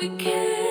we can.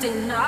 Distance,